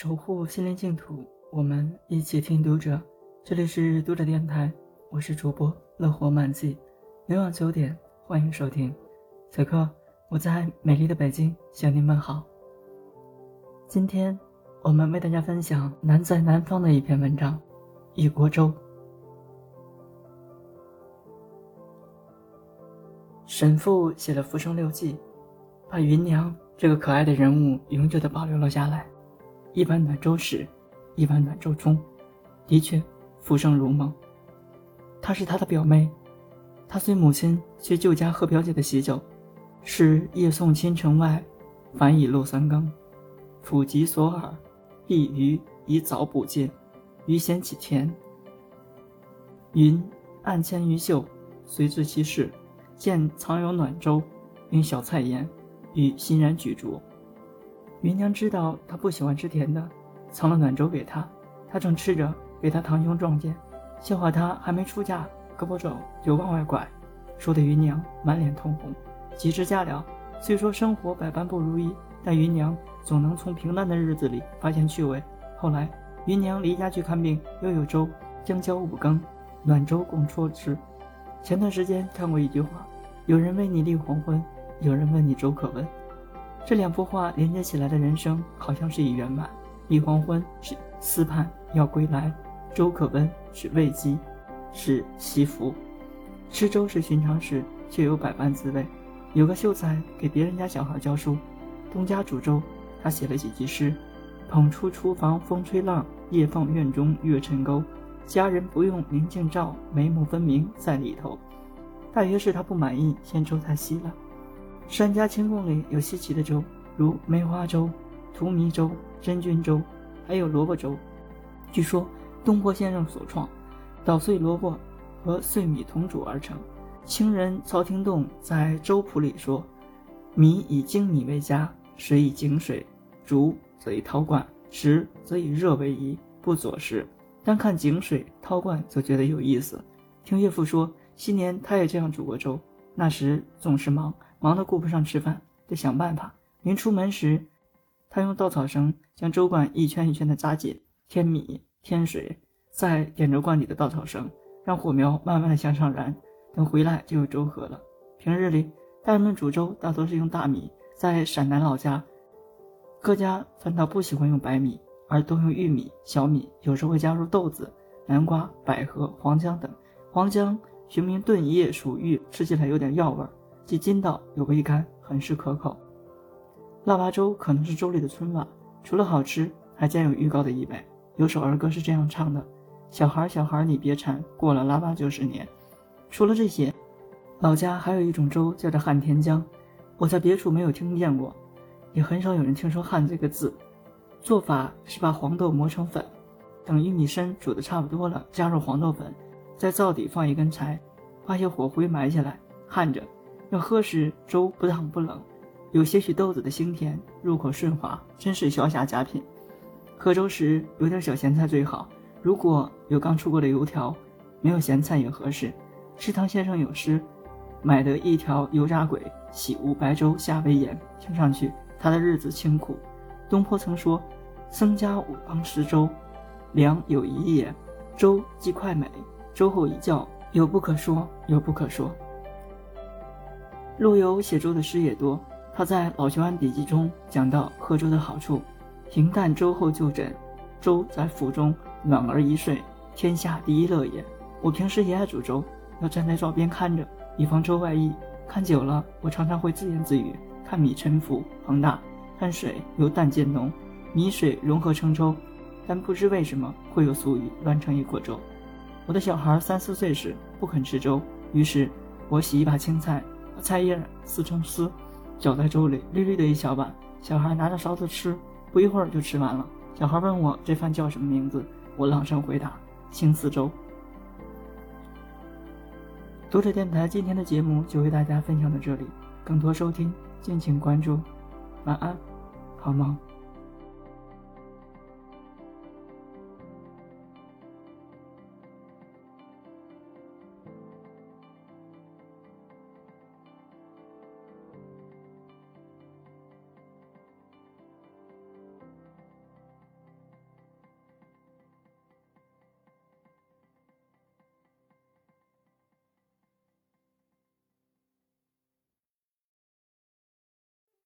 守护心灵净土，我们一起听读者。这里是读者电台，我是主播乐活满记。每晚九点，欢迎收听。此刻我在美丽的北京向您问好。今天我们为大家分享南在南方的一篇文章《一锅粥》。神父写了《浮生六记》，把芸娘这个可爱的人物永久的保留了下来。一碗暖粥时，一碗暖粥中，的确，浮生如梦。她是他的表妹，他随母亲去舅家喝表姐的喜酒，是夜送亲城外，反已漏三更。抚及所耳，必鱼以早补尽，鱼先起甜。云暗牵于袖，随至其室。见藏有暖粥，用小菜盐，与欣然举箸。芸娘知道他不喜欢吃甜的，藏了暖粥给他。他正吃着，被他堂兄撞见，笑话他还没出嫁，胳膊肘就往外拐，说的芸娘满脸通红。几日嫁了，虽说生活百般不如意，但芸娘总能从平淡的日子里发现趣味。后来，芸娘离家去看病，又有粥，将交五更，暖粥供啜吃。前段时间看过一句话：“有人为你立黄昏，有人问你粥可温。”这两幅画连接起来的人生，好像是已圆满。立黄昏是思盼要归来，粥可温是慰藉，是惜福。吃粥是寻常事，却有百般滋味。有个秀才给别人家小孩教书，东家煮粥，他写了几句诗：“捧出厨房风吹浪，夜放院中月沉钩。”家人不用明镜照，眉目分明在里头。大约是他不满意，嫌粥太稀了。山家清供里有稀奇的粥，如梅花粥、荼蘼粥、真菌粥，还有萝卜粥。据说东坡先生所创，捣碎萝卜和碎米同煮而成。清人曹廷栋在《粥谱》里说：“米以精米为佳，水以井水，煮则以陶罐，食则以热为宜，不佐食。”单看井水陶罐就觉得有意思。听岳父说，昔年他也这样煮过粥，那时总是忙，忙得顾不上吃饭，得想办法。临出门时，他用稻草绳将粥罐一圈一圈的扎紧，添米添水，再点着罐里的稻草绳，让火苗慢慢的向上燃。等回来就有粥喝了。平日里，大人们煮粥大多是用大米，在陕南老家，各家反倒不喜欢用白米。而多用玉米、小米，有时会加入豆子、南瓜、百合、黄姜等。黄姜学名炖叶属玉，吃起来有点药味儿，既筋道又微甘，很是可口。腊八粥可能是粥里的春晚，除了好吃，还兼有预告的意味。有首儿歌是这样唱的：“小孩小孩你别馋，过了腊八就是年。”除了这些，老家还有一种粥叫做汉田姜，我在别处没有听见过，也很少有人听说“汉”这个字。做法是把黄豆磨成粉，等玉米参煮的差不多了，加入黄豆粉，在灶底放一根柴，把些火灰埋起来，焊着。要喝时粥不烫不冷，有些许豆子的腥甜，入口顺滑，真是消夏佳品。喝粥时有点小咸菜最好，如果有刚出锅的油条，没有咸菜也合适。食堂先生有诗：“买得一条油炸鬼，喜无白粥下为盐。”听上去他的日子清苦。东坡曾说：“僧家五方食粥，良有一也。粥既快美，粥后一觉，有不可说，有不可说。”陆游写粥的诗也多，他在《老学庵笔记》中讲到喝粥的好处：平淡粥后就枕，粥在腹中暖而一睡，天下第一乐也。我平时也爱煮粥，要站在灶边看着，以防粥外溢。看久了，我常常会自言自语：看米沉浮膨大。看水由淡渐浓，米水融合成粥，但不知为什么会有俗语乱成一锅粥。我的小孩三四岁时不肯吃粥，于是我洗一把青菜，菜叶撕成丝，搅在粥里，绿绿的一小碗，小孩拿着勺子吃，不一会儿就吃完了。小孩问我这饭叫什么名字，我朗声回答：青丝粥。读者电台今天的节目就为大家分享到这里，更多收听敬请关注。晚安，好梦。